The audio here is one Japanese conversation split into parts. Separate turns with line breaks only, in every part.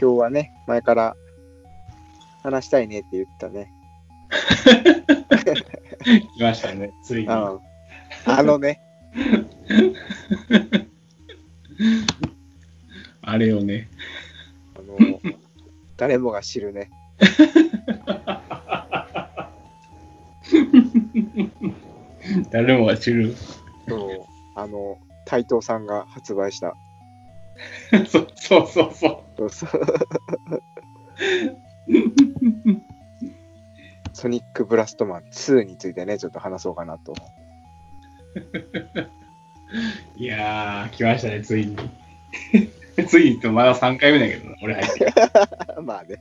今日はね、前から話したいねって言ったね。
来ましたね、ついに。
うん。あのね、
あれをね。
あの、誰もが知るね。
誰もが知る。
そう、あの、台東さんが発売した。
そうそうそうそ
そうそう。ソニックブラストマン2についてね、ちょっと話そうかなと。
う。いやー、来ましたね、ついに。ついにってまだ3回目だけどな、俺入って。
まあね。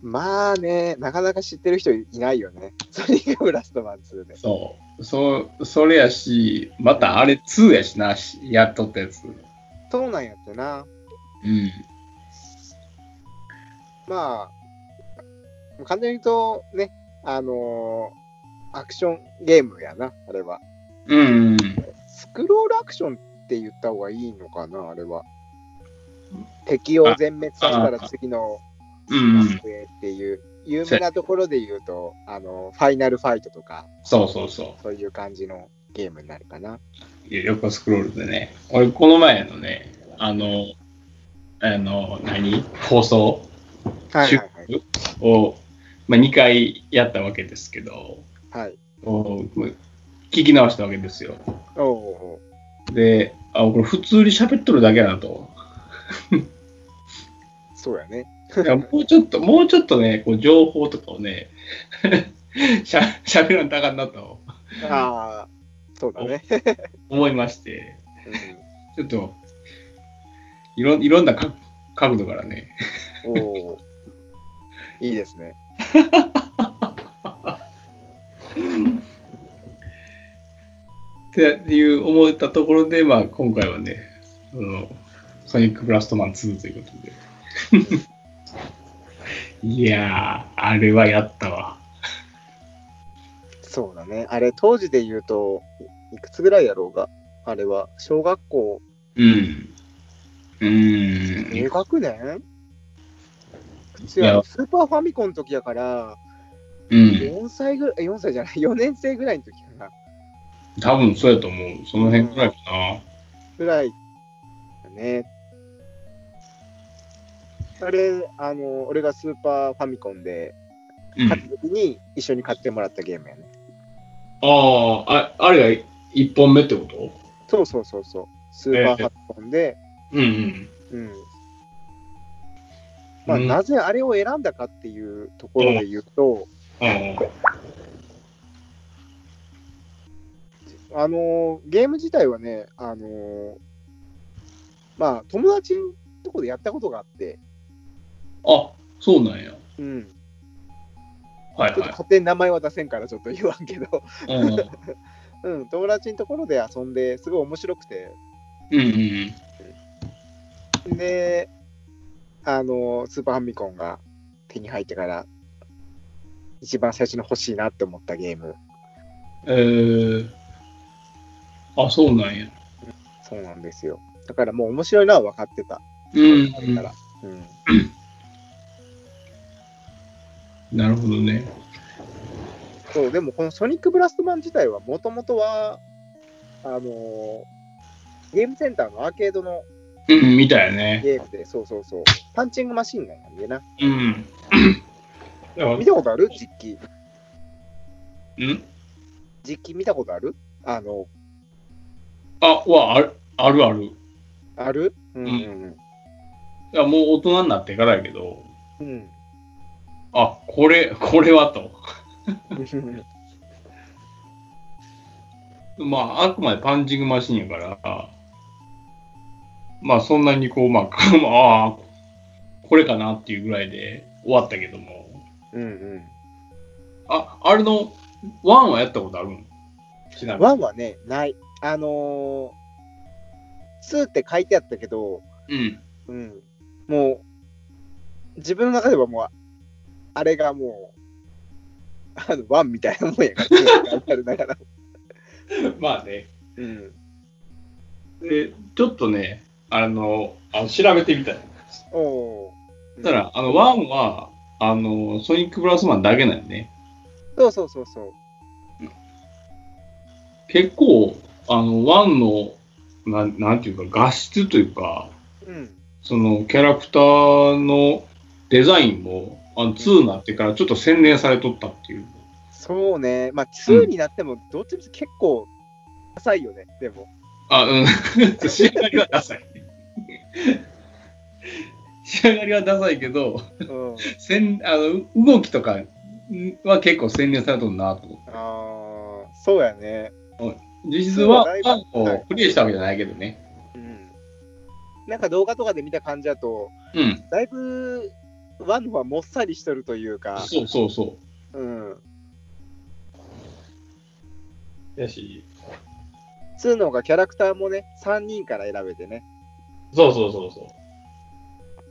まあね、なかなか知ってる人いないよね。ソニックブラストマン2ね。
そう。そう、それやし、またあれ2やしな、しやっとったやつ。
そうなんやってな。
うん。
まあ、簡単に言うとね、あのーアクションゲームやな、あれは。
うん。
スクロールアクションって言った方がいいのかな、あれは。敵を全滅させたら次の
うん。
ランクへっていう、有名なところで言うと、あの、ファイナルファイトとか、
そうそうそ
そういう感じのゲームになるかな。
う。いや横スクロールでね。俺、この前のね、あの、あの、何？放送？
はいはいはい。
を、まあ、2回やったわけですけど、
はい。
お聞き直したわけですよ。
おお
で、あ、これ普通に喋っとるだけやなと。
そうやね。
いやもうちょっと、もうちょっとね、こう情報とかをね、しゃ喋らんとあかんなと
ああ、そうだね。
思いまして、
う
ちょっと、いろいろんなか角度からね、
ん、おおいいですね。
っていう思ったところで、まあ、今回はね、そのソニックブラストマン2ということで。いやー、あれはやったわ。
そうだね。あれ、当時で言うと、いいくつぐらいやろうが、あれは、小学校
うん。うー
低
ん。
学年？普通
いや
はスーパーファミコンの時やから、
うん。
4歳ぐらい、4歳じゃない、4年生ぐらいの時かな。
多分そうやと思う。その辺くらいかな。
ぐらいだね。あれ、あの、俺がスーパーファミコンで
うん。
買った時に一緒に買ってもらったゲームやね。
ああ、ああれが1本目ってこと？
そうそうそうそう。スーパーファミコンで、
うんうん。
うん。まあ、
うん
なぜあれを選んだかっていうところで言うと、
あ
あのーゲーム自体はね、あのーまあ、友達のとこでやったことがあって、
あ、そうなんや。
うん。
はいは
ちょっと勝手に名前は出せんからちょっと言わんけど、
い。うん
うん、友達のところで遊んで、すごい面白くて、
うんうん。
で、あのースーパーファミコンが手に入ってから、一番最初に欲しいなって思ったゲーム。
えー、あ、そうなんや。
そうなんですよ。だからもう面白いのは分かってた。
うん、
あれから。うん。
なるほどね。
そう、でもこのソニックブラストマン自体はもともとは、あのーゲームセンターのアーケードの
うん、みたいね。
ゲームで、そうそうそう、パンチングマシンなんでな。
うん。
見たことある？実機。
うん？
実機見たことある？あの、
あ、は、ある、あるある。い
ある？うんうん
や、もう大人になってからやけど、
うん。うん。
あ、これ、これはと。まあ、あくまでパンチングマシンやから、まあ、そんなにこう、まあ、ああ、これかなっていうぐらいで終わったけども、
うんうん。
あ、あれの、ワンはやったことあるんちなみに。
ワンはね、ない。あのー、2って書いてあったけど、
うん。
うん。もう、自分の中ではもう、あれがもう、あの、ワンみたいなもんやから、書いてあるだから。
まあね。
うん。
で、ちょっとね、あの、あの調べてみたい。
おおー。
たら、あの、1は、あの、ソニックブラストマンだけなんよね。
そうそうそうそう。
結構、あの、1の、なんなんていうか、画質というか、
うん。
そのキャラクターのデザインも、あの2になってからちょっと洗練されとったっていう。
そうね。まあ、2になっても、どっちみち結構、浅いよね、でも。
あ、うん。仕上がりはダサい。仕上がりはダサいけど、
うん。
せんあの動きとかは結構洗練されとるなと思って。
ああ、そうやね。
実質は
そうだいぶ
ワンをクリアしたわけじゃないけどね。
うん。なんか動画とかで見た感じだと、
うん。
だいぶ、ワンはもっさりしとるというか、
そうそうそ
うん。
う。やし、
2の方がキャラクターもね、3人から選べてね。
そうそうそうそう。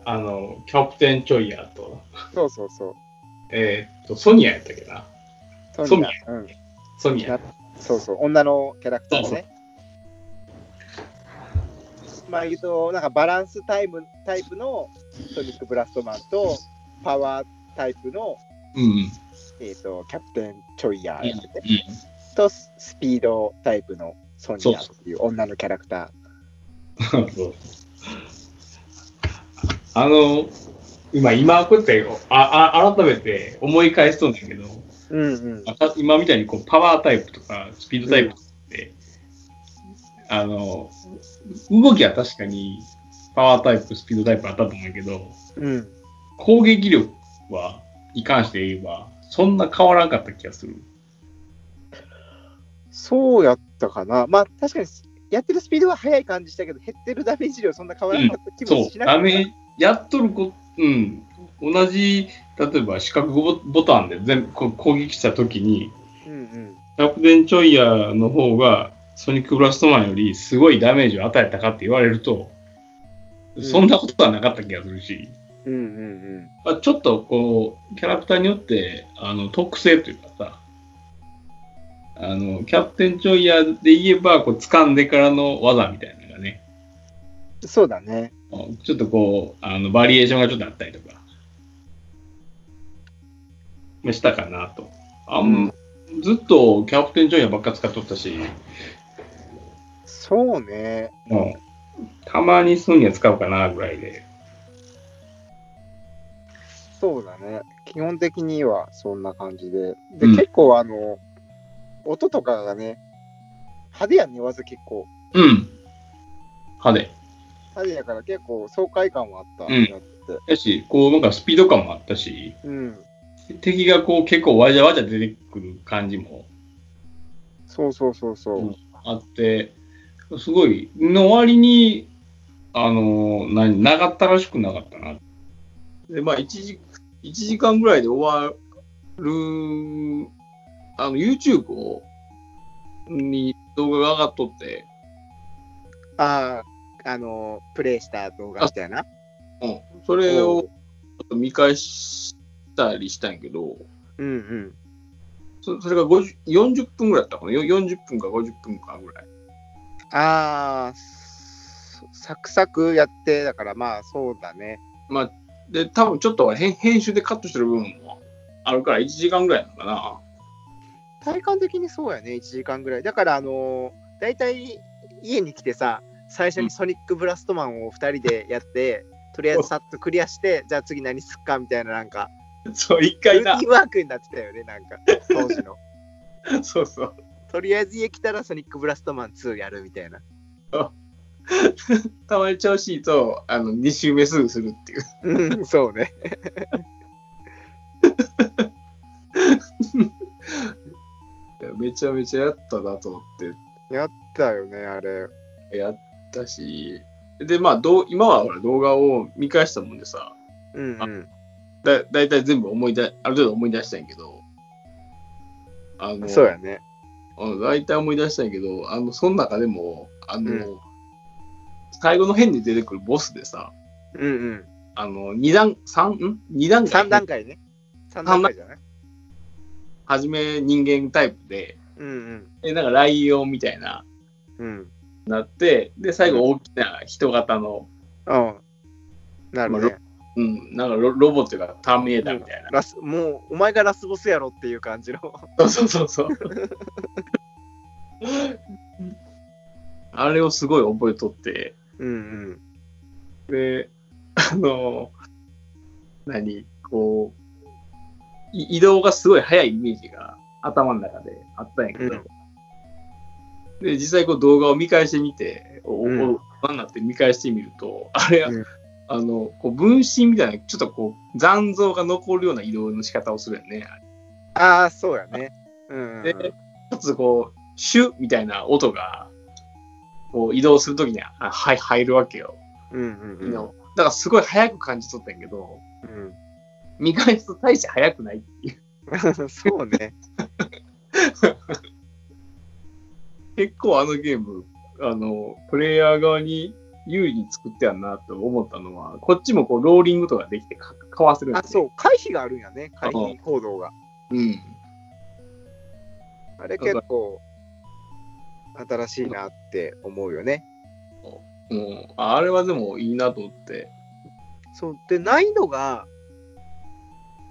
あの、キャプテン・チョイヤーと、
そうそうそう。
えーっと、ソニアやったっけな。
ソニア
ソ
うん。
ソニア。
そうそう、女のキャラクター
そう
ね。まあ言うと、なんかバランスタイムタイプのソニックブラストマンと、パワータイプの、
うんうん。
えー、とキャプテン・チョイヤーやってて、
うん
と、スピードタイプのソニアっていう女のキャラクタ
そう あの、今、今こうやってああ改めて思い返しとんだけど、
ー。うんうん。
今みたいにこうパワータイプとかスピードタイプって、あの、動きは確かにパワータイプ、スピードタイプあったと思うけど、
うん。
攻撃力は、に関して言えば、そんな変わらんかった気がする。
そうやったかな。まあ確かに、やってるスピードは速い感じしたけど、減ってるダメージ量そんな変わらなかった気も
そう、
しなかった。
ダメ、やっとるこ、うん、同じ、例えば四角ボボタンで全部攻撃したときに、
うんうん。
キャプテンチョイヤーの方がソニックブラストマンよりすごいダメージを与えたかって言われると、
うん
そんなことはなかった気がするし、
うんうんうん。
まあ、ちょっとこう、キャラクターによってあの特性というかさ、あの、キャプテンチョイヤーで言えば、こう、掴んでからの技みたいなのがね、
そうだね。
ちょっとこう、あの、バリエーションがちょっとあったりとか、まあしたかなと。あん、ずっとキャプテンチョイヤーばっか使っとったし、
そうね。
もう、たまにソニア使うかなぐらいで。
そうだね。基本的にはそんな感じで。で、
うん
結構あの、音とかがね、派手やね、技結構。
うん。派手。
派手やから結構爽快感はあった。
うん
やって
やし、こう、なんかスピード感もあったし、
うん。
敵がこう結構わじゃわじゃ出てくる感じも
そうそうそうそう。
うんあって、すごい、の割に、あの、何、長ったらしくなかったな。で、まあ、1時、一時間ぐらいで終わる、あの、YouTube を、に動画が上がっとって、
ああ、あの、プレイした動画みたいな？
うん、それをちょっと見返したりしたんやけど、
うんうん。
そそれが50 40分ぐらいだったかな？よ40分か50分かぐらい。
ああ、サクサクやって、だからまあそうだね。
まあ、で、多分ちょっと編編集でカットしてる部分もあるから1時間ぐらいなのかな。
体感的にそうやね、1時間ぐらい。だから、あのー、大体家に来てさ、最初にソニックブラストマンを2人でやって、とりあえずさっとクリアして、じゃあ次何すっかみたいな、なんか、
そう、一
ル
回な
ーティ。ンワークになってたよね、なんか、当時の。
そうそう。
とりあえず家来たらソニックブラストマン2やるみたいな。
たまに調子いいと、あの、2周目すぐするっていう。
うん、そうね。
い やめちゃめちゃやったなと思っ
やったよね、あれ。
て、やったし、で、まあ、どう今はほら動画を見返したもんでさ、
うんうん。
だだいたい全部思い出、ある程度思い出したんやけど、あの、
そうやね。
うん大体思い出したんやけど、あの、その中でも、あの、
うん
最後の辺に出てくるボスでさ、
うんうん。
あの、二段、三、ん？二段階
3段階ね。3段階じゃない？
はじめ人間タイプで、
うんうん。
で、なんかライオンみたいな、
うん。
なって、で、最後大きな人型の、
うん。なるね。
うん、なんかロロボットがターミネーターみたいな。
ラスもう、お前がラスボスやろっていう感じの。
そうそうそうそう。あれをすごい覚えとって、
うん
で、あの、何、こう、い移動がすごい速いイメージが頭の中であったんやけど、
うん。
で、実際こう動画を見返してみて、お
うん。
お大人になって見返してみると、あれ、
うん
あの、こう分身みたいな、ちょっとこう残像が残るような移動の仕方をするよね。
うん。ああ、そうやね。うんうん。
で、かつこう、シュッみたいな音が、こう移動するときにあはい入るわけよ。
うんうんうん。
だからすごい速く感じ取ったんやけど、
うん
見返すと大して速くないっていう。
そうね。
結構あのゲーム、あの、プレイヤー側に有利に作ってやんなと思ったのは、こっちもこうローリングとかできてかかわせるん
あ、
です
そう、回避があるんやね。回避行動が。
う。うん。
あれ結構、新しいなって思うよね。
うん、あれはでもいいなと思って。
そう。で、難易度が、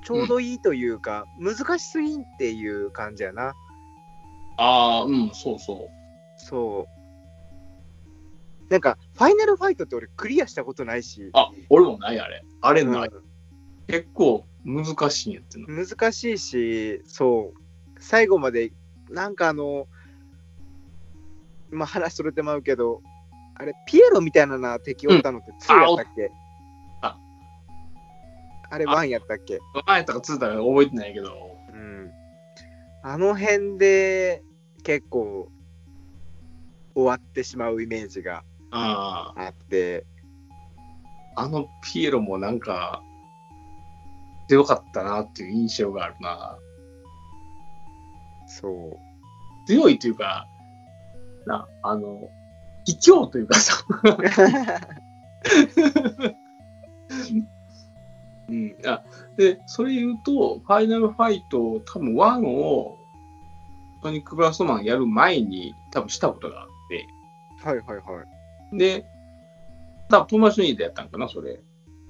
ちょうどいいというか、難しすぎんっていう感じやな。
ああ、うん、そうそう。
そう。なんか、ファイナルファイトって俺クリアしたことないし、
あ、俺もないあれ。あれない。
う
結構難しいんやってな。
ん難しいし、そう。最後まで、なんかあの、まあ話それてまうけど、あれ、ピエロみたいなな敵おったのって2やったっけ、
あ
あれ
あ
1やったっけ？
前やったかついたか覚えてないけど、
うん。あの辺で結構終わってしまうイメージが
あ
あって、
あ、あのピエロもなんか、強かったなっていう印象があるな。
そう。
強いというか、な、あの、卑怯というかさ、うん。あで、それ言うと、ファイナルファイト、多分1を、ソニックブラストマンやる前に多分したことがあって、
はいはいはい。
で、多分友達の家でやったんかな、それ。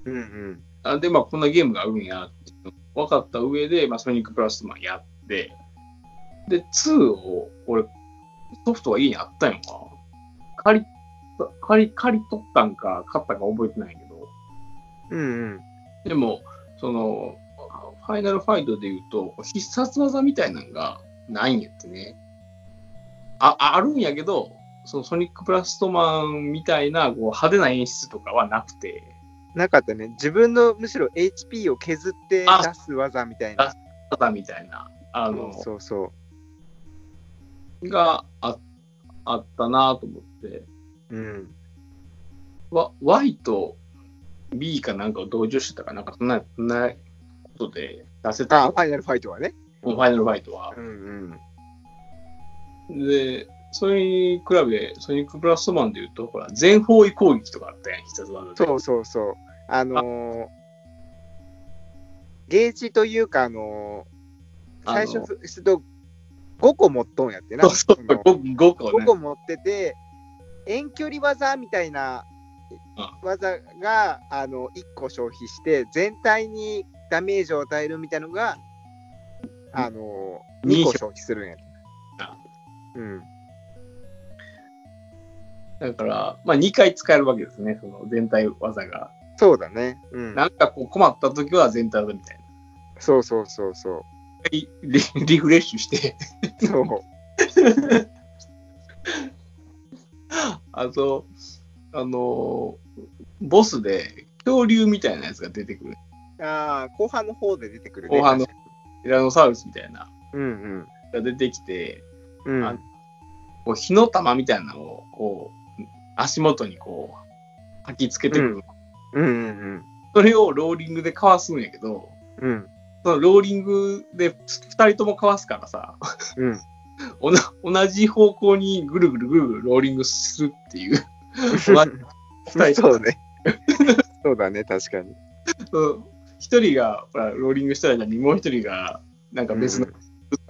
うんうん。
あで、まあ、こんなゲームがあるんやって分かった上で、まあ、ソニックプラストマンやって、で、2を、俺、ソフトが家にあったんやんか。借り、借り、借り取ったんか、買ったか覚えてないけど、
うんうん。
でも、その、ファイナルファイトで言うと、必殺技みたいなのがないんやってね。あ、ああるんやけど、そのソニックプラストマンみたいなこう派手な演出とかはなくて、
なかったね。自分のむしろ HP を削って
あ
出す技みたいな。
技みたいな、あの、
そうそう。
がああったなと思って、
うん。
わ Y と B かなんかを同時してたかなんかそんな、そんなことで出せた
あ、ファイナルファイトはね。
ファイナルファイトは。
うんうん。
で、それに比べて、ソニックプラストマンで言うと、ほら、全方位攻撃とかあったやん、必殺技で。
そうそうそう。あのーゲージというか、あのー最初ふ、すと5個持っとんやってな。
そうそう、
その
5, 5個
5
ね
個。持ってて、遠距離技みたいな技があの1個消費して、全体にダメージを与えるみたいなのが、あの2個消費するんやっうん。
だから、まあ2回使えるわけですね、その全体技が。
そうだね。うん。
なんかこう困った時は全体技みたいな。
そうそうそうそう。
リリリフレッシュして、
そう。
あと、あのボスで恐竜みたいなやつが出てくる。
ああ、後半の方で出てくるね。
後半のティラノサウルスみたいな。
うん
が出てきて、
うん。
こう火の玉みたいなのを、こう、足元にこう、吐きつけてくる。
うんうん
それをローリングでかわすんやけど、
うん。うん。
そのローリングで二人ともかわすからさ、
うん。
おな同じ方向にぐるぐるぐるぐるローリングするっていう。
そうね。そうだね、確かに。
一人がほらローリングした間にもう一人がなんか別のじ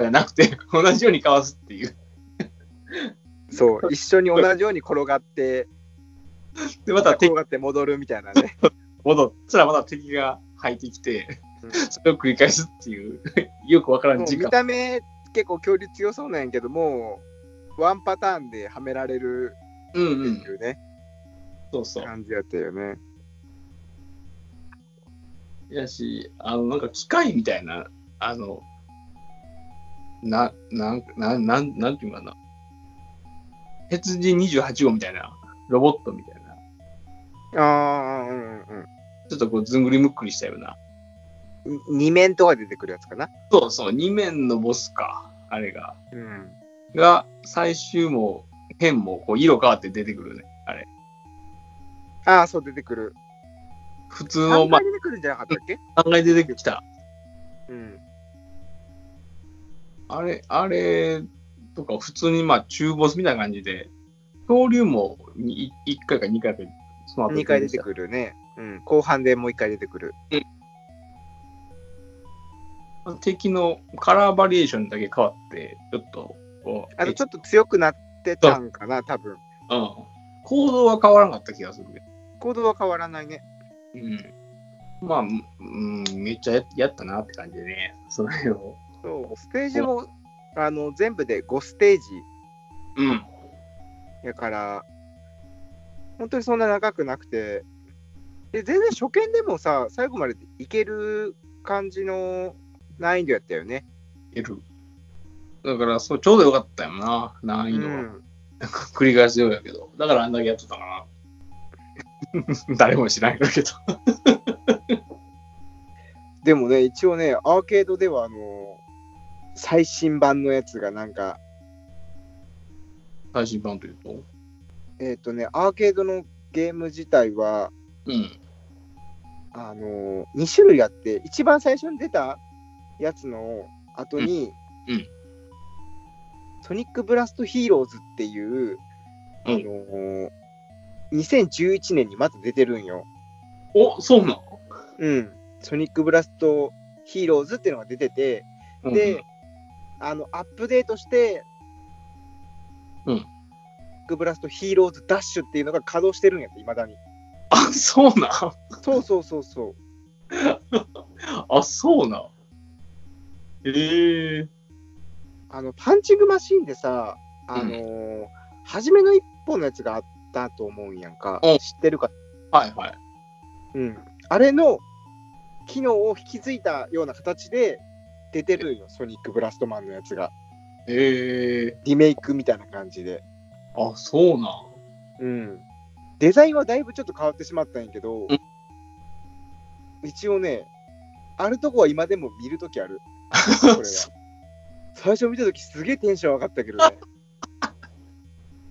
ゃなくて、同じようにかわすっていう。
そう、一緒に同じように転がって、
で、また敵
転がって戻るみたいなね。
戻ったらまた敵が入ってきて、
うん
それを繰り返すっていう、よくわからん時間。
た目結構恐竜強そうなんやけどもワンパターンではめられる
うん
って
うん。
いうね、
そうそう。
感じやったよね。
やし、あの、なんか機械みたいな、あの、な、なん、なん、なん、なんていうのかな。鉄人28号みたいな、ロボットみたいな、
ああ、うんうん
ちょっとこう、ずんぐりむっくりしたような。
うん。二面とか出てくるやつかな？
そうそう、二面のボスか、あれが。
うん。
が、最終も、変も、こう、色変わって出てくるね、あれ。
ああ、そう出てくる。
普通の、
3
ま
回出てくるんじゃなかったっけ？
あ、考え出てきた。
うん。
あれ、あれとか、普通にまあ中ボスみたいな感じで、恐竜もに1回か2回かその後
2回出てくるね。うん。後半でもう1回出てくる。
る。敵のカラーバリエーションだけ変わって、ちょっと、こう、
あとちょっと強くなってたんかな、多分。
うん。行動は変わらなかった気がするけど。
行動は変わらないね。
うん。まあ、うん、めっちゃややったなって感じでね、それを。
そう、ステージも、あの、全部で5ステージ
うん。
やから、本当にそんな長くなくて、で全然初見でもさ、最後までいける感じの難易度やったよね。
いる。だから、そう、ちょうどよかったよな、難易度は。
うん
なんか繰り返すようやけど。だからあんだけやってたかな。誰も知らんけど。
でもね、一応ね、アーケードでは、あの、最新版のやつがなんか、
最新版というと？
えっ、とね、アーケードのゲーム自体は、
うん。
あの2種類あって、一番最初に出たやつの後に、
うんうん
ソニックブラストヒーローズっていう、あのー2011年にまた出てるんよ。
お、そうなの？
うん。ソニックブラストヒーローズっていうのが出てて、で、、あの、アップデートして、
うん
ソニックブラストヒーローズダッシュっていうのが稼働してるんやって、いまだに。
あ、そうなん？
そうそうそうそう。
あ、そうなん？ええ
あの、パンチングマシーンでさ、あのー初めの一本のやつがあったと思うんやんか。
うん
知ってるか？
はいはい。
うん。あれの機能を引き継いだような形で出てるんよ、ソニックブラストマンのやつが。
ええ
リメイクみたいな感じで。
あ、そうなん
うん。デザインはだいぶちょっと変わってしまったんやけど、
うん
一応ね、あるとこは今でも見るときある。これは。最初見たときすげえテンション上がったけどね。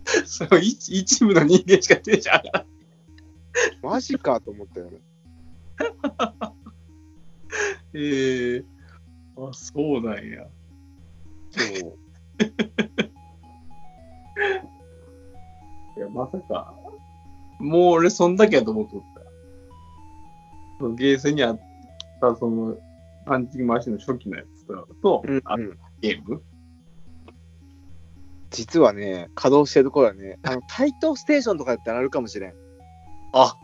その一一部の人間しか出ちゃうから。
マジかと思ったよね。
ええあ、そうなんや。
そう。
いや、まさか。もう俺そんだけやと思っとった。そのゲーセンにあった、その、パンチングマシンの初期のやつと、あ
うんうん、
ゲーム？
実はね、稼働してるところはね、あの、台東ステーションとかだったらあるかもしれん。
あ、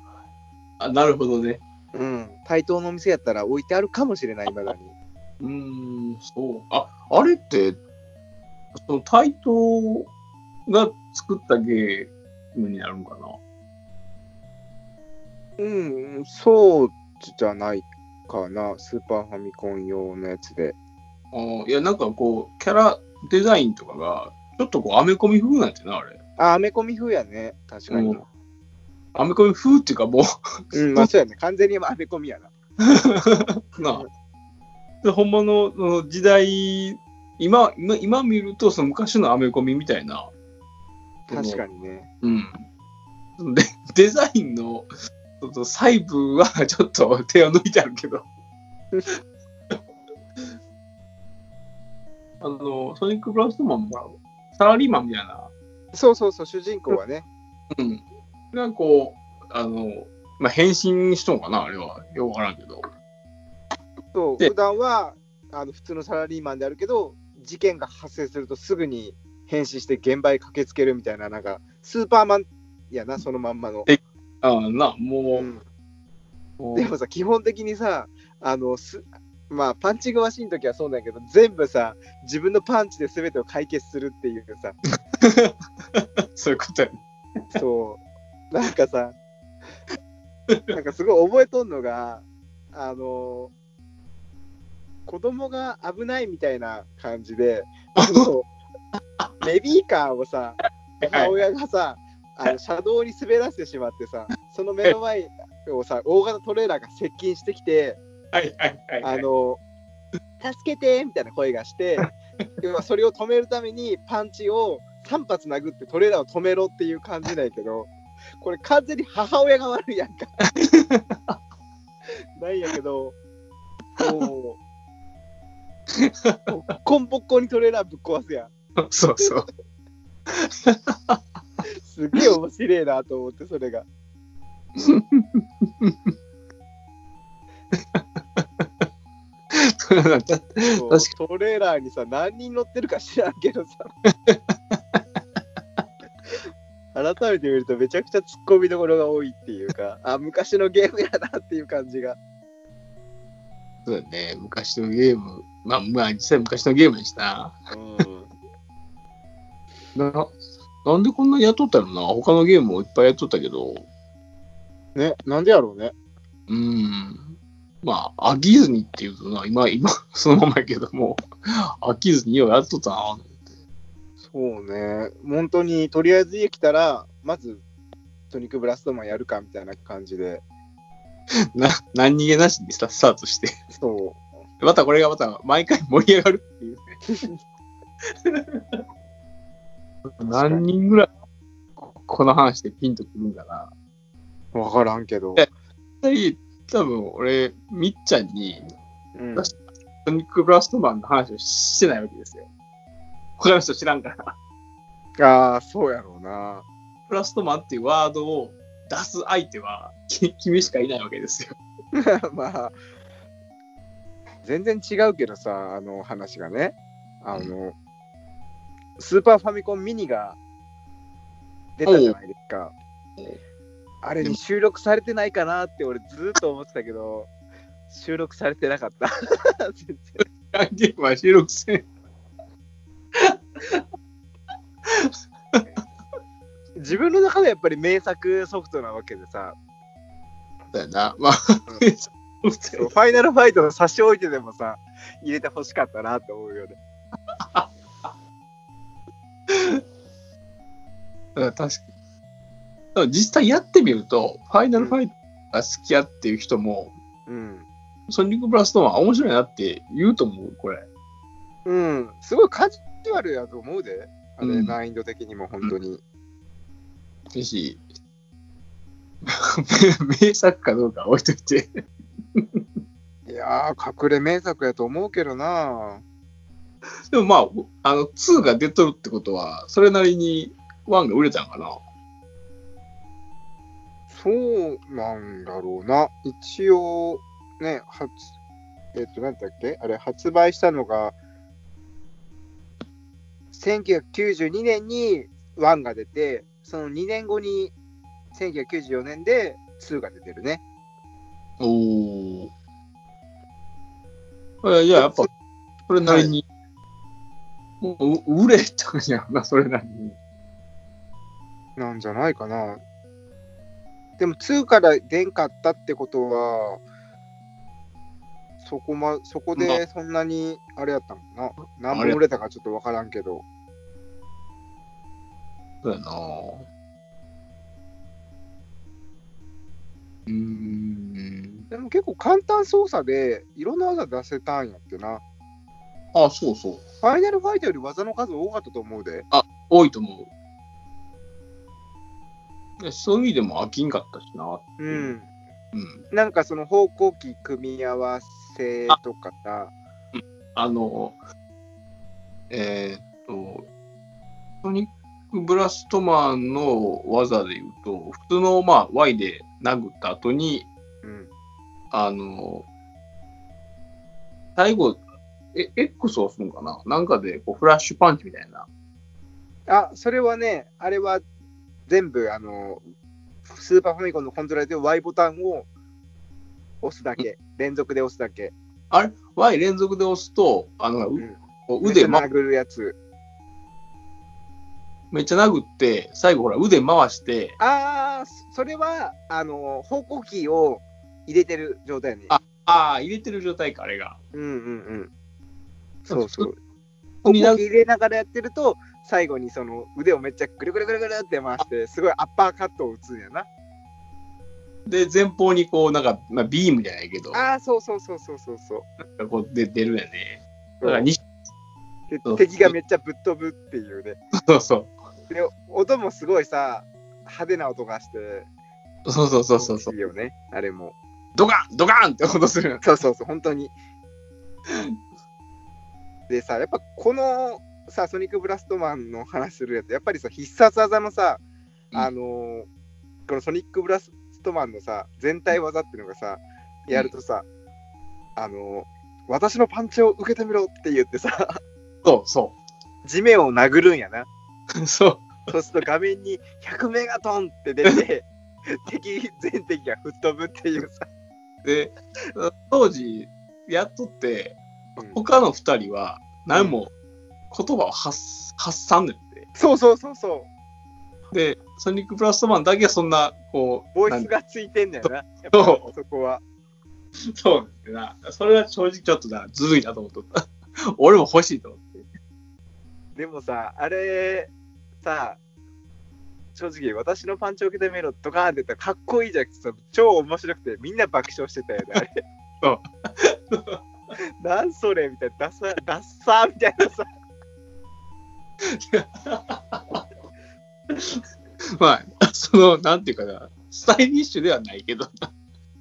あ、なるほどね。
うん。台東のお店やったら置いてあるかもしれない、まだに。
うーん、そう。あ、あれって、その、タイトが作ったゲームになるのかな？
うん、そうじゃないかな。スーパーファミコン用のやつで。
あーいや、なんかこう、キャラデザインとかが、ちょっとこう、アメコミ風なんてな、あれ？
あ、アメコミ風やね。確かに。
うんアメコミ風っていうかも
うん、まあそうやね。完全にアメコミやな。
う、なあ。で、ほんまの時代、今、今今見ると、その昔のアメコミみたいな。
確かにね。
うん。で、デザインの、細部はちょっと手を抜いてあるけど。あの、ソニックブラストマンもサラリーマンみたいな、
そうそうそう、主人公はね。
うん。なんかこう、あの、まあ、変身しとんかな、あれは。よくわからんけど。
そう、
で
普段はあの普通のサラリーマンであるけど、事件が発生するとすぐに変身して現場へ駆けつけるみたいな、なんか、スーパーマンやな、そのまんまの。
ああ、な、もう、
うんでもさ、基本的にさ、あの、すまあ、パンチングマシンの時はそうなんやけど、全部さ、自分のパンチで全てを解決するっていうさ、
そういうことやね。
そう、なんかさ、なんかすごい覚えとんのが、あの、子供が危ないみたいな感じで、あの、ベビーカーをさ、母親がさ、あの車道に滑らせてしまってさ、その目の前をさ、大型トレーラーが接近してきて。あの、助けてみたいな声がして、それを止めるためにパンチを3発殴ってトレーラーを止めろっていう感じなんやけど、これ完全に母親が悪いやんか。ないんやけど、もう、コンポッコにトレーラーぶっ壊すやん。
そうそう。
すげえ面白いなと思って、それが。
確
トレーラーにさ、何人乗ってるか知らんけどさ。改めて見るとめちゃくちゃ突っ込みどころが多いっていうか、あ、昔のゲームやなっていう感じが。
そうだね。昔のゲーム。まあ、まあ、実際昔のゲームでした
うん。
な。なんでこんなにやっとったのな？他のゲームもいっぱいやっとったけど。
ね、なんでやろうね。
うん。まあ、飽きずにっていうとな、今、今、そのままやけども、飽きずにようやっとったな。
そうね。本当に、とりあえず家来たら、まず、トニックブラストマンやるかみたいな感じで。
な、何逃げなしにスタスタートして。
そ
またこれがまた毎回盛り上がるっていうね。何人ぐらいここの話でピンとくるんかな。
う。わからんけど。
多分俺、みっちゃんに
うん、
ソニックブラストマンの話をしてないわけですよ。他の人知らんから。
ああ、そうやろうな。
ブラストマンっていうワードを出す相手はき君しかいないわけですよ。
まあ、全然違うけどさ、あの話がね。あの、スーパーファミコンミニが出たじゃないですか。あれに収録されてないかなって俺ずーっと思ってたけど、収録されてなかった。全然
ゲームは収録せん。
自分の中でやっぱり名作ソフトなわけでさ、
だよな。まあ、
そうファイナルファイトの差し置いてでもさ、入れてほしかったなって思うよね。
うん確かに。実際やってみると、ファイナルファイトが好きやっていう人も、
うん。
ソニックブラストマン面白いなって言うと思う、これ。
うん。すごいカジュアルやと思うで。あれ、
うん
難易度的にも本当に。
だし、名作かどうかは置いといて。
いやー、隠れ名作やと思うけどな。
でもまあ、あの、2が出とるってことは、それなりに1が売れたんかな。
そうなんだろうな。一応、ね、発、えっ、と、なんだっけ？あれ、発売したのが、1992年に1が出て、その2年後に、1994年で2が出てるね。
おお。いや、やっぱ、それなりに、もう、う売れたんやろな、それなりに。
なんじゃないかな。でも2から出んかったってことは、そこま、そこ
ま
でそんなにあれやったのかな。何本売れたかちょっとわからんけど。
そうやなうーん。
でも結構簡単操作でいろんな技出せたんやってな。
あ、そうそう。
ファイナルファイトより技の数多かったと思うで。
多いと思う。でそういう意味でも飽きんかったしな。
うん。
うん。
なんかその方向機組み合わせとかさ。
あの、えーっと、ソニックブラストマンの技で言うと、普通のまあ Y で殴った後に、
うん。
あの、最後、え、X を押すのかな？なんかでこうフラッシュパンチみたいな
あ、それはね、あれは全部、あの、スーパーファミコンのコントローラーで Y ボタンを押すだけ。連続で押すだけ。
あれ ?Y 連続で押すと、あの、う
うん
腕、ま、
殴るやつ。
めっちゃ殴って、最後ほら腕回して、
ああ、それは、あの、方向キーを入れてる状態ね。
あああ、入れてる状態か、あれが。
うんうんうん。そうそう。方向キー入れながらやってると、最後にその腕をめっちゃぐるぐるぐるぐるって回して、すごいアッパーカットを打つんやな。
で、前方にこう、なんか、まあ、ビームじゃないけど、
ああ、そうそうそうそうそうそう。
なんかこうで出るやね。だからに、
で敵がめっちゃぶっ飛ぶっていうね。
そうそう。
で、音もすごいさ、派手な音がして、
そうそうそうそうそう。
いいよね、あれも。
ドカンドカンって音する。
そうそうそう、本当に。でさ、やっぱこのさ、ソニックブラストマンの話するやつ、やっぱりさ、必殺技のさ、
うん
あのーこのソニックブラストマンのさ、全体技っていうのがさ、やるとさ、あのー私のパンチを受けてみろって言ってさ、
そうそ
地面を殴るんやな。
う。そう。
そうすると画面に100メガトンって出て、敵、全敵が吹っ飛ぶっていうさ。
で、当時、やっとって、
うん
他の二人は何も言葉を発発さんねんって。
そうそうそうそう。
で、ソニックブラストマンだけそんな、こう、
ボイスがついてんだよな。やっぱ
そう
そこは。
そうなんだな。それは正直ちょっとな、ずるいなと思っとった。俺も欲しいと思って。
でもさ、あれ、さ、正直、私のパンチを受けてみろとかって言ったらかっこいいじゃなくてさ、超面白くてみんな爆笑してたよね、あれ。
そう。
なんそれみたいな、ダサ、ダッサーみたいなさ。
まあ、その、なんていうかな、スタイリッシュではないけど、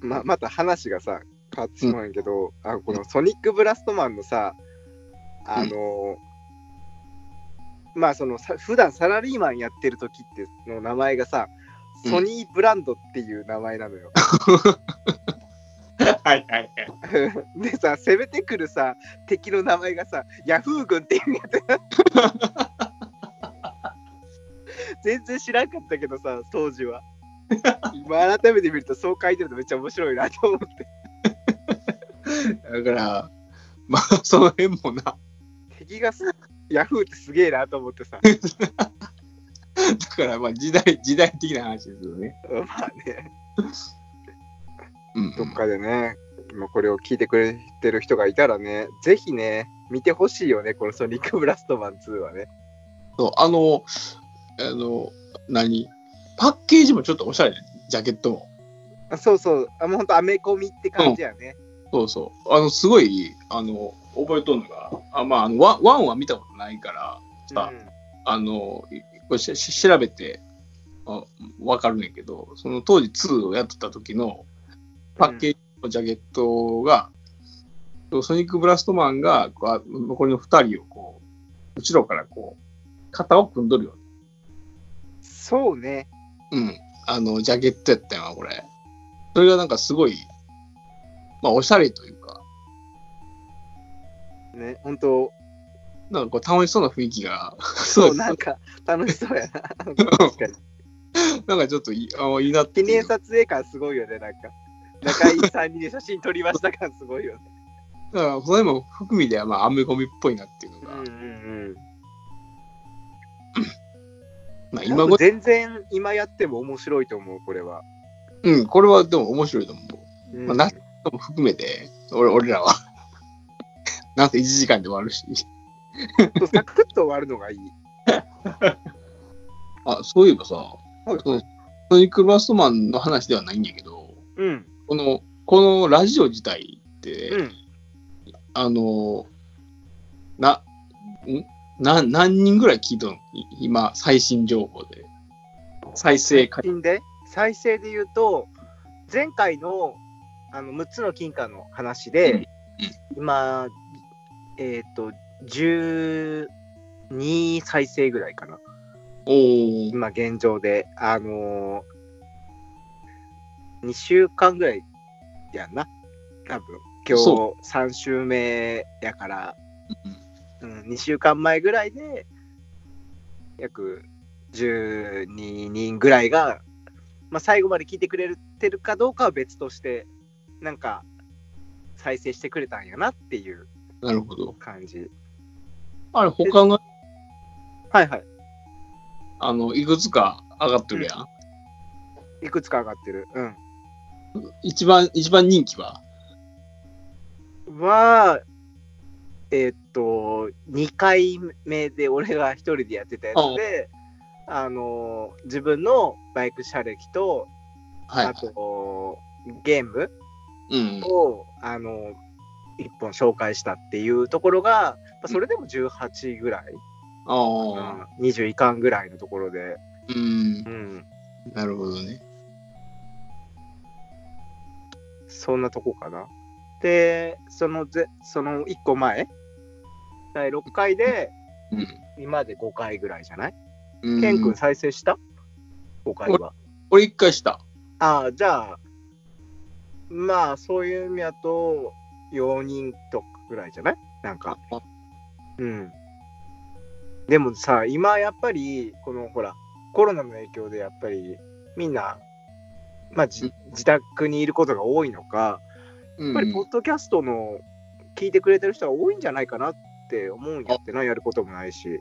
ままた話がさ、変わってしまうんやけど、あこのソニックブラストマンのさ、あのまあそのさ普段サラリーマンやってる時っての名前がさ、
うん
ソニーブランドっていう名前なのよ。
はいはいはい。
でさ、攻めてくるさ、敵の名前がさ、ヤフー軍っていうやつ。全然知らんかったけどさ、当時は。今改めて見るとそう書いてるとめっちゃ面白いなと思って。
だから、まあ、その辺もな、
敵がすヤフーってすげえなと思ってさ。
だからまあ時代、時代的な話ですよね。
まあね、
うん、
どっかでね、今これを聞いてくれてる人がいたらね、ぜひね、見てほしいよね、このソニックブラストマン2はね。
そう、あの、あの、何？パッケージもちょっとおしゃれね、ジャケットも。
あそうそう、あもうほんとアメコミって感じやね。
そうそう。あの、すごい、あの、覚えとんのが、あまあ、あの one、one は見たことないから、さ
うん
あの、これしし調べて、あわかるねんけど、その当時2をやってた時のパッケージのジャケットが、ソニックブラストマンが、こうあ残りの2人をこう、後ろからこう、肩を組んどるよ
そうね。
うん、あの、ジャケットやったよな、これ。それがなんかすごい、まあ、おしゃれというか、
ね、本当
なんかこう、楽しそうな雰囲気が、
そう、なんか楽しそうやな。確かに。
なんかちょっといいあいいなって
記念撮影感すごいよね、なんか。仲いい3人で写真撮りました感すごいよね。
だから、それも含みでは、まあ、アメコミっぽいなっていうのが、
うんうん
まあ、
うん。
今ご、
全然今やっても面白いと思う、これは。
うん、これはでも面白いと思う。
うん
まあなも含めて、俺俺らは、なんせ1時間で終わるし。
サクッと終わるのがいい。
あ、そういえばさ、
はい
そのソニックブラストマンの話ではないんだけど、
うん。
この、このラジオ自体って、
うん。
あの、な、ん？な、何人ぐらい聞いたの？い今、最新情報で。再生回
最近で？再生で言うと、前回のあの6つの金貨の話で、今、えっ、と、12再生ぐらいかな。
おー。
今現状で、あのー、2週間ぐらいやんな、多分。今日
そ
3週目やから、うん、2週間前ぐらいで約12人ぐらいが、まあ、最後まで聞いてくれてるかどうかは別として、なんか、再生してくれたんやなっていう
なるほど。
感じ。
あれ、他の、
はいはい。
あの、いくつか上がってるやん？
いくつか上がってる。うん。
一番、一番人気は？
は、えーっと、2回目で俺が一人でやってたやつで、あの、自分のバイク車歴と、
はい
あ。と、ゲーム
うん。
を、あの、一本紹介したっていうところが、まあそれでも18ぐらい、
ああ。
うん、20いかんぐらいのところで、
うん
う。ん、
なるほどね。
そんなとこかな。で、そのぜその1個前、第6回で、
うん。
今で5回ぐらいじゃない、
うん
ケン君再生した ?5 回は。
俺一回した。
ああ、じゃあ、まあ、そういう意味だと、4人とかぐらいじゃない？なんか。うん。でもさ、今やっぱり、このほら、コロナの影響でやっぱり、みんな、まあ、じ自宅にいることが多いのか、
や
やっぱり、ポッドキャストの聞いてくれてる人が多いんじゃないかなって思うんやってな、やることもないし。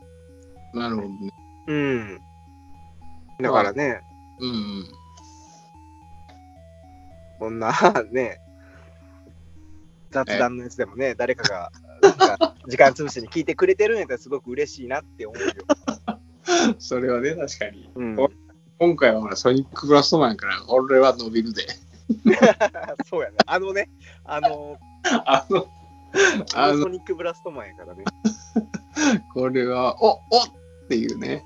なるほどね。
うん。だからね、
うん。
こんな ね、雑談のやつでもね、誰かがなんか時間潰しに聞いてくれてるんやったらすごく嬉しいなって思うよ。
それはね、確かに。
うん、
今回はほら、ソニックブラストマンやから、これは伸びるで。
そうやね。あのね、あの、
あの、あの、
ソニックブラストマンやからね。
これは、おおっていうね。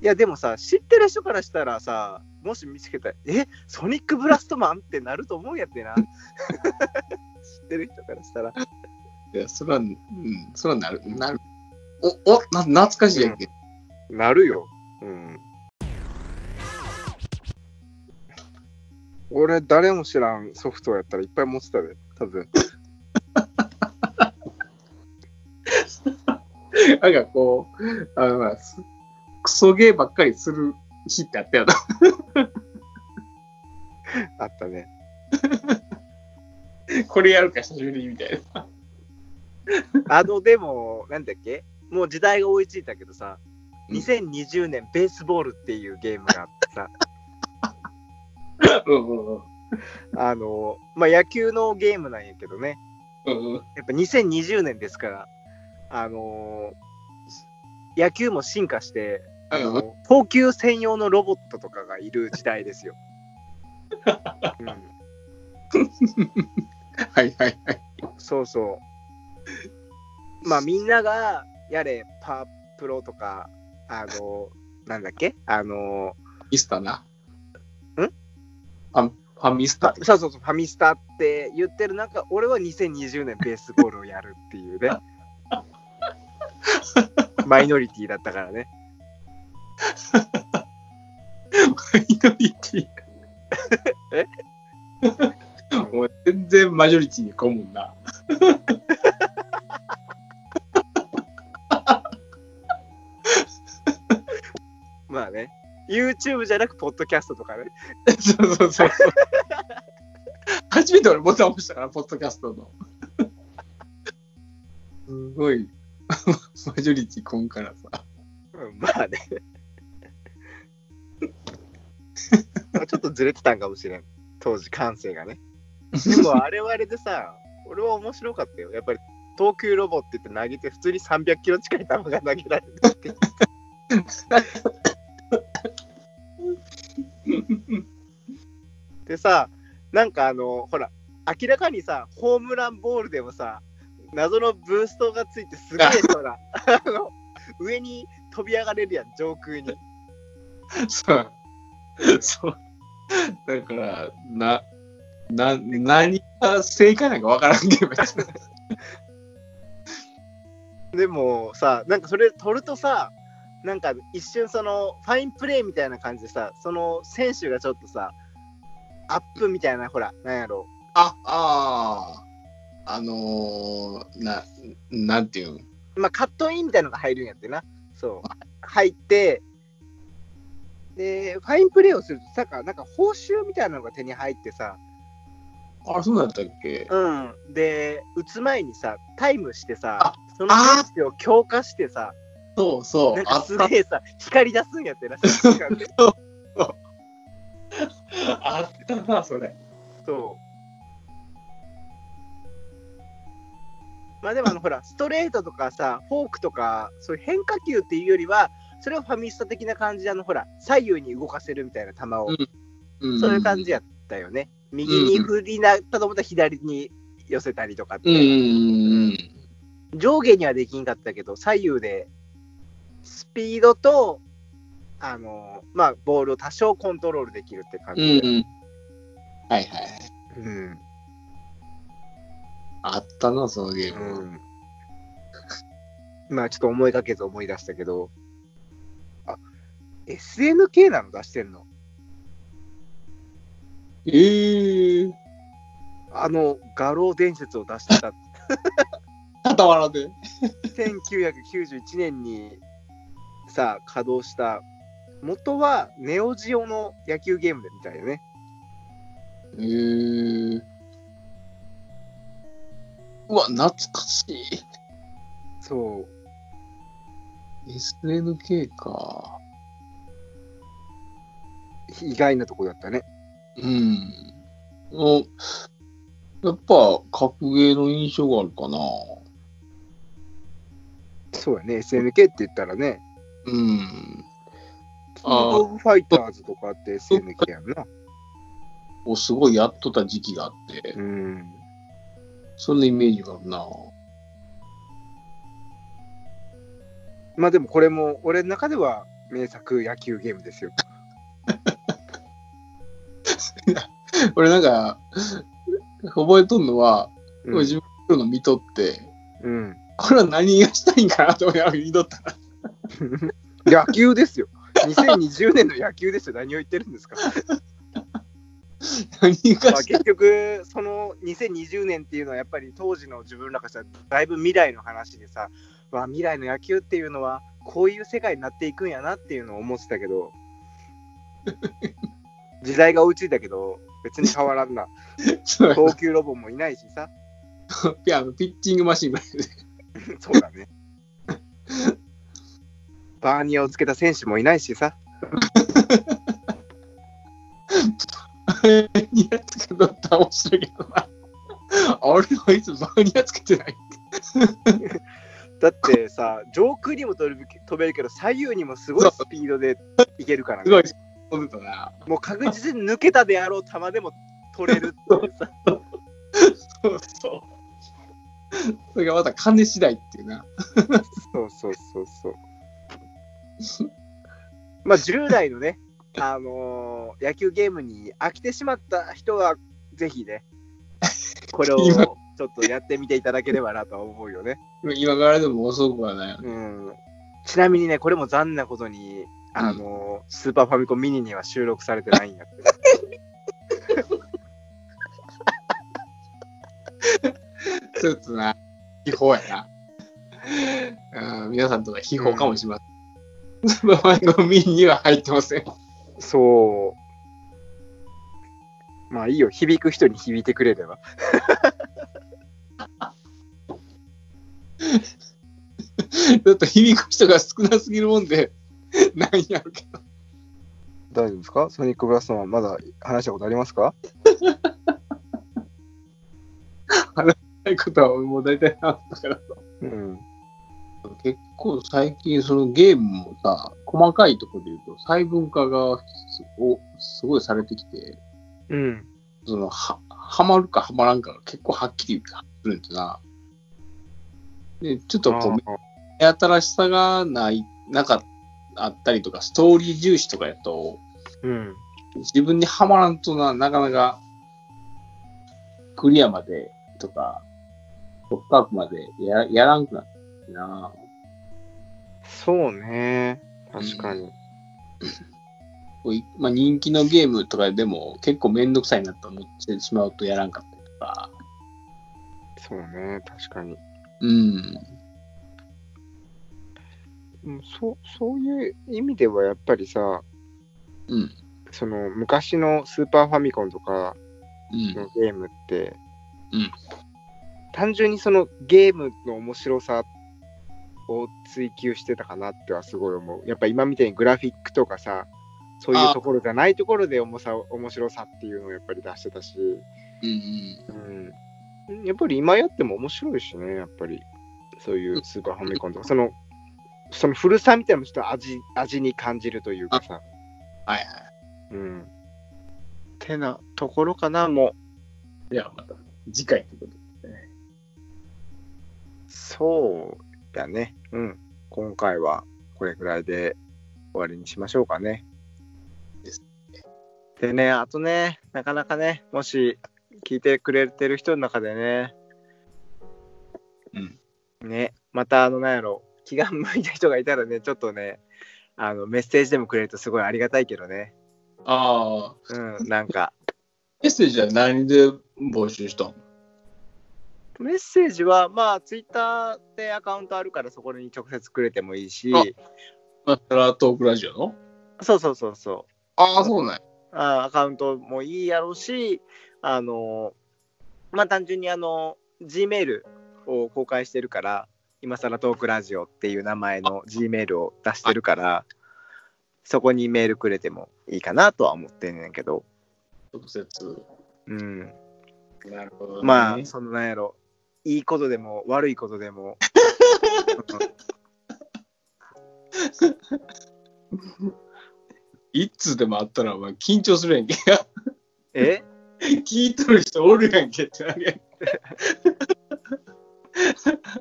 いや、でもさ、知ってる人からしたらさ、もし見つけたら、え、ソニックブラストマンってなると思うんやってな。知ってる人からしたら。
いや、それは、うん、それはなる、なる。お、お、な、懐かしいやんけ。
なるよ。うん。俺、誰も知らんソフトやったらいっぱい持ってたで、多分。
なんかこう、あの、クソゲーばっかりする日ってあったよな。
あったね。
これやるか久しぶりにみたいな。
あの、でも、なんだっけ？もう時代が追いついたけどさ、
うん
2020年ベースボールっていうゲームがあってさ、
うんうんうん。
あの、まあ、野球のゲームなんやけどね、
うんうん。
やっぱ2020年ですから、あの野球も進化して、あ
うん
の投球専用のロボットとかがいる時代ですよ。うん、
はいはいはい。
そうそう。まあみんながやれパワープロとか、あの、なんだっけ？あの、
ミスターな？
ん？
ファン、ファンミスタ
そうそうそう、ファミスタって言ってる中、俺は2020年ベースボールをやるっていうね。マイノリティだったからね。
マイノリティ。
え？
もう全然マジョリティに込むんな。
まあね。YouTube じゃなく、ポッドキャストとかね。
そうそうそうそう。初めて俺ボタン押したから、ポッドキャストの。すごい、マジョリティ込むからさ。
うん、まあね。ちょっとずれてたんかもしれん。当時、感性がね。でも、あれはあれでさ、俺は面白かったよ。やっぱり、投球ロボって言って投げて、普通に300キロ近い球が投げられるって。でさ、なんかあの、ほら、明らかにさ、ホームランボールでもさ、謎のブーストがついて、すげえほら、あの、上に飛び上がれるやん、上空に。
そう。そう。だから、な、な、何が正解なんかわからんけど、
でもさ、なんかそれ撮るとさ、なんか一瞬そのファインプレーみたいな感じでさ、その選手がちょっとさ、アップみたいな、ほら、なんやろ
あ、ああ、あのー、な、なんていうん
まあ、カットインみたいなのが入るんやってな。そう。入って、で、ファインプレーをすると、さか、なんか報酬みたいなのが手に入ってさ、
あ、そうだったっけ？
うん。で、打つ前にさ、タイムしてさ
あ、
その選手を強化してさ、
そうそう
なん。か。すげえさ、光り出すんやってな、
あったな、それ。
そう。まあでもあのほら、ストレートとかさ、フォークとか、そういう変化球っていうよりは、それをファミスタ的な感じで、あのほら、左右に動かせるみたいな球を、
うん
そういう感じやったよね。右に振りなったと思ったら左に寄せたりとかって、上下にはできんかったけど、左右でスピードと、あのまあ、ボールを多少コントロールできるって感じで。
んうん。はいはい。
うん
あったな、そのゲーム。
うん。まあちょっと思いがけず思い出したけど、あ、SNK なの出してんの？
ええー。
あの、画廊伝説を出してた。
傍らで。
1991年にさ、稼働した、元はネオジオの野球ゲームでみたいよね。
ええー。うわ、懐かしい。
そう。
SNK か。
意外なとこだったね。
うん。おやっぱ、格ゲーの印象があるかな。
そうやね。SNK って言ったらね、
うん。
キングオブファイターズとかって SNK やんな。
をすごいやっとった時期があって、
うん。
そんなイメージがあるな。
まあでもこれも俺の中では名作野球ゲームですよ。
俺なんか、覚えとんのは、
うん
自分の見とって、
うん、
これは何がしたいんかなと思いながら見とったら、
野球ですよ。2020年の野球ですよ。何を言ってるんですか。
何
まあ、
がしたい？
結局、その2020年っていうのはやっぱり当時の自分らからしたらだいぶ未来の話でさ、まあ、未来の野球っていうのはこういう世界になっていくんやなっていうのを思ってたけど、時代が追いついたけど、別に変わらんな。投球ロボもいないしさ。
ピあのピッチングマシンぐらいで。
そうだね。バーニアをつけた選手もいないしさ。
ニヤつけとったら面白いけどな。あれはいつバーニヤつけてない？
だってさ、上空にも飛べる飛べるけど、左右にもすごいスピードでいけるからね。
すごい飛んでたな。
もう確実に抜けたであろう球でも取れるってさ。
そうそう。それがまた金次第っていうな。
そうそうそうそう。まあ、従来のね、あのー野球ゲームに飽きてしまった人は、ぜひね、これをちょっとやってみていただければなとは思うよね。
今からでも遅くはないよね。
うん、ちなみにね、これも残念なことに、あのースーパーファミコンミニには収録されてないんやって。
ちょっとな、秘宝やな。うん、皆さんとか秘宝かもしれません。スーパーファミコンミニには入ってません。
そう。まあいいよ、響く人に響いてくれれば。
ちょっと響く人が少なすぎるもんで、ないんやろうけど。
大丈夫ですか？ソニックブラストマン、まだ話したことありますか？
ないことはもう大体あったから。
うん。
結構最近そのゲームもさ、細かいところで言うと細分化がすおすごいされてきて、
うん。
そのは、はまるかはまらんかが結構はっきりするんだな。で、ちょっとこう、目新しさがない、なかあったりとか、ストーリー重視とかやと、
うん。
自分にはまらんとな、なかなか、クリアまでとか、トップアップまでややらんくなってな。
そうね。確かに。
こういまあ、人気のゲームとかでも結構めんどくさいなと思ってしまうとやらんかったりとか。
そうね、確かに。
うん。
うんそうそういう意味ではやっぱりさ、
うん。
その昔のスーパーファミコンとか
うん。
のゲームって、
うん
単純にそのゲームの面白さを追求してたかなってはすごい思う。やっぱ今みたいにグラフィックとかさ、そういうところじゃないところで重さ面白さっていうのをやっぱり出してたし、
うん。
うん、やっぱり今やっても面白いしね、やっぱりそういうスーパーファミコンとか、そのその古さみたいなのもちょっと味味に感じるというかさ。
はいは
うん。てなところかな、もう。
い。ではまた次回ということで。
そうやね。うん。今回はこれぐらいで終わりにしましょうかね。
です
でね、あとね、なかなかね、もし聞いてくれてる人の中でね、
うん。
ね、またあの、なんやろ、気が向いた人がいたらね、ちょっとね、あの、メッセージでもくれるとすごいありがたいけどね。
ああ、
うん、なんか、
メッセージは何で募集したの？
メッセージは、まあ、ツイッターでアカウントあるから、そこに直接くれてもいいし、
マタラトークラジオの？
そうそうそうそう。
ああ、そうなんや。
あアカウントもいいやろうし、あの、まあ、単純にあの、Gmail を公開してるから、今更トークラジオっていう名前の Gmail を出してるから、そこにメールくれてもいいかなとは思ってんねんけど、
直接。
うん。
なるほど、ね。
まあ、そのなんやろ、いいことでも悪いことでも、
いつでもあったら、お前緊張するやんけ。
え？
聞いとる人おるやんけってなるやん。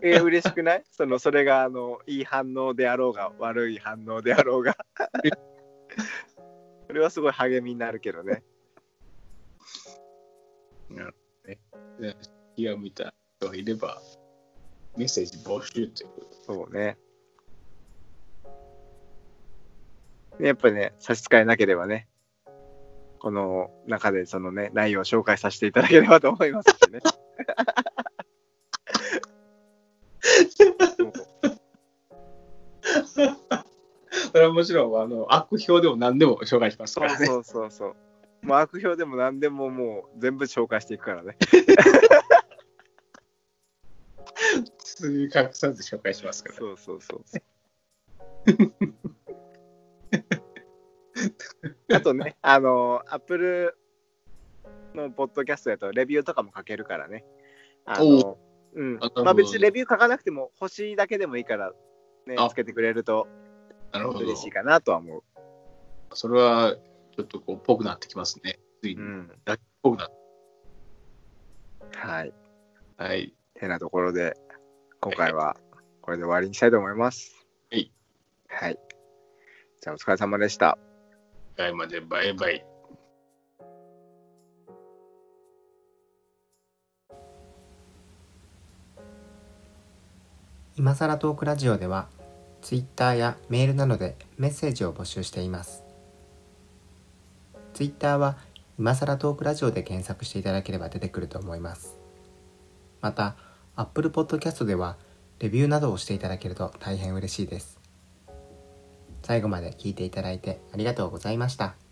え嬉しくない？そのそれがあのいい反応であろうが悪い反応であろうが。それはすごい励みになるけどね。
ね。気が向いた人がいれば、メッセージ募集とい
そうねやっぱね差し支えなければねこの中でそのね内容を紹介させていただければと思いますしね
それはもちろん、あの、悪評でも何でも紹介しますからね。
そうそうそう悪評でも何でももう全部紹介していくからね
そういう隠さず紹介しますから。
そうそうそうそう。あとね、あの、アップルのポッドキャストやとレビューとかも書けるからね。あの、うん。まあ別にレビュー書かなくても星だけでもいいから、ね
あ、
つけてくれると
なるほど。
嬉しいかなとは思う。
それは、ちょっとこう、ぽくなってきますね。ついに。
うん。
っぽくなっ
はい。
はい。
てなところで、今回はこれで終わりにしたいと思います。
はい。
はい。じゃあお疲れ様でした。
次回までバイバイ。
今さらトークラジオではツイッターやメールなどでメッセージを募集しています。ツイッターは今さらトークラジオで検索していただければ出てくると思います。また Apple Podcast ではレビューなどをしていただけると大変嬉しいです。最後まで聞いていただいてありがとうございました。